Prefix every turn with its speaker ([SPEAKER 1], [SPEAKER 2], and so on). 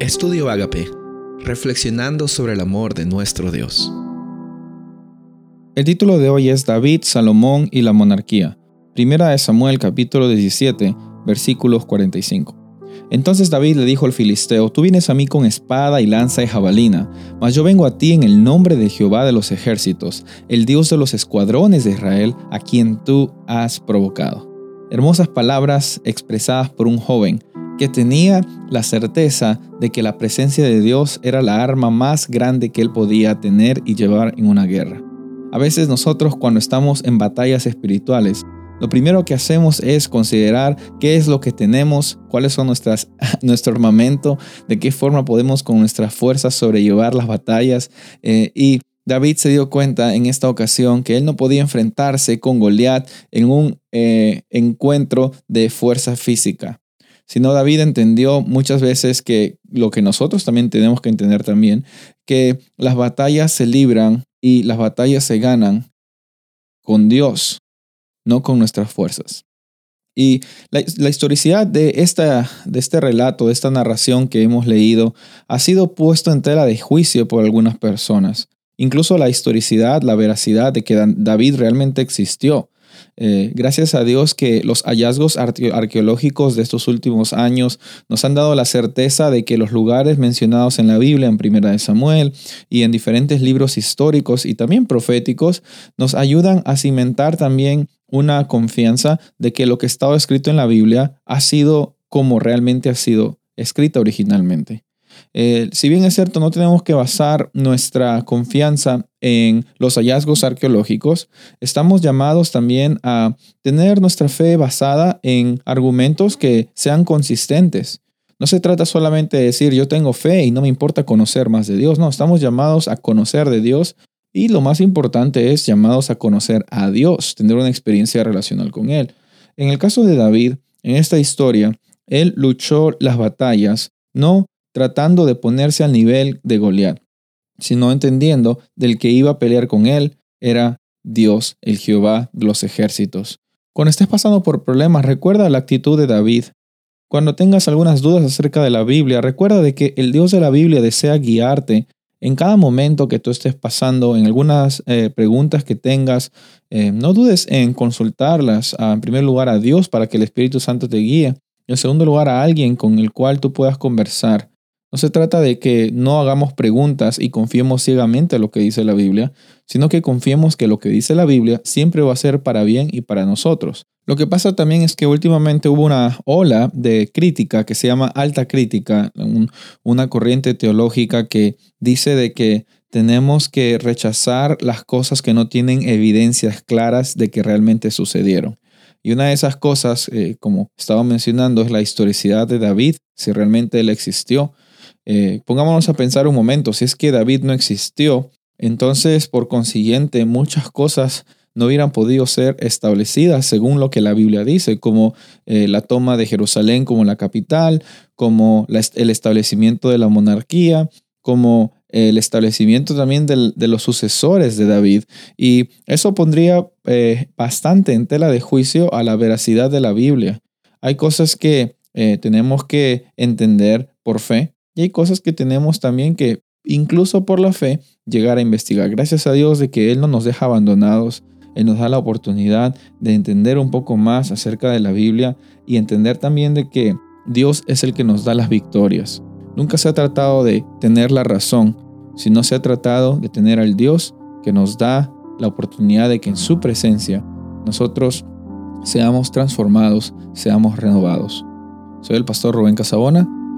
[SPEAKER 1] Estudio Agape, reflexionando sobre el amor de nuestro Dios.
[SPEAKER 2] El título de hoy es David, Salomón y la monarquía. Primera de Samuel capítulo 17, versículos 45. Entonces David le dijo al filisteo, Tú vienes a mí con espada y lanza y jabalina, mas yo vengo a ti en el nombre de Jehová de los ejércitos, el Dios de los escuadrones de Israel, a quien tú has provocado. Hermosas palabras expresadas por un joven que tenía la certeza de que la presencia de Dios era la arma más grande que él podía tener y llevar en una guerra. A veces nosotros cuando estamos en batallas espirituales, lo primero que hacemos es considerar qué es lo que tenemos, cuáles son nuestras, nuestro armamento, de qué forma podemos con nuestras fuerzas sobrellevar las batallas. Eh, y David se dio cuenta en esta ocasión que él no podía enfrentarse con Goliat en un eh, encuentro de fuerza física sino David entendió muchas veces que lo que nosotros también tenemos que entender también, que las batallas se libran y las batallas se ganan con Dios, no con nuestras fuerzas. Y la, historicidad de, esta, de este relato, de esta narración que hemos leído, ha sido puesto en tela de juicio por algunas personas. Incluso la historicidad, la veracidad de que David realmente existió. Eh, gracias a Dios que los hallazgos arqueológicos de estos últimos años nos han dado la certeza de que los lugares mencionados en la Biblia, en Primera de Samuel y en diferentes libros históricos y también proféticos, nos ayudan a cimentar también una confianza de que lo que estaba escrito en la Biblia ha sido como realmente ha sido escrita originalmente. Eh, si bien es cierto, no tenemos que basar nuestra confianza en los hallazgos arqueológicos, estamos llamados también a tener nuestra fe basada en argumentos que sean consistentes. No se trata solamente de decir yo tengo fe y no me importa conocer más de Dios, no, estamos llamados a conocer de Dios y lo más importante es llamados a conocer a Dios, tener una experiencia relacional con Él. En el caso de David, en esta historia, él luchó las batallas no tratando de ponerse al nivel de Goliat, sino entendiendo del que iba a pelear con él era Dios, el Jehová de los ejércitos. Cuando estés pasando por problemas, recuerda la actitud de David. Cuando tengas algunas dudas acerca de la Biblia, recuerda de que el Dios de la Biblia desea guiarte en cada momento que tú estés pasando, en algunas eh, preguntas que tengas. Eh, no dudes en consultarlas, en primer lugar a Dios para que el Espíritu Santo te guíe. En segundo lugar a alguien con el cual tú puedas conversar. No se trata de que no hagamos preguntas y confiemos ciegamente en lo que dice la Biblia, sino que confiemos que lo que dice la Biblia siempre va a ser para bien y para nosotros. Lo que pasa también es que últimamente hubo una ola de crítica que se llama alta crítica, una corriente teológica que dice de que tenemos que rechazar las cosas que no tienen evidencias claras de que realmente sucedieron. Y una de esas cosas, eh, como estaba mencionando, es la historicidad de David, si realmente él existió. Eh, pongámonos a pensar un momento, si es que David no existió, entonces por consiguiente muchas cosas no hubieran podido ser establecidas según lo que la Biblia dice, como eh, la toma de Jerusalén como la capital, como el establecimiento de la monarquía, como el establecimiento también de los sucesores de David. Y eso pondría eh, bastante en tela de juicio a la veracidad de la Biblia. Hay cosas que tenemos que entender por fe, y hay cosas que tenemos también que, incluso por la fe, llegar a investigar. Gracias a Dios de que Él no nos deja abandonados. Él nos da la oportunidad de entender un poco más acerca de la Biblia y entender también de que Dios es el que nos da las victorias. Nunca se ha tratado de tener la razón, sino se ha tratado de tener al Dios que nos da la oportunidad de que en su presencia nosotros seamos transformados, seamos renovados. Soy el pastor Rubén Casabona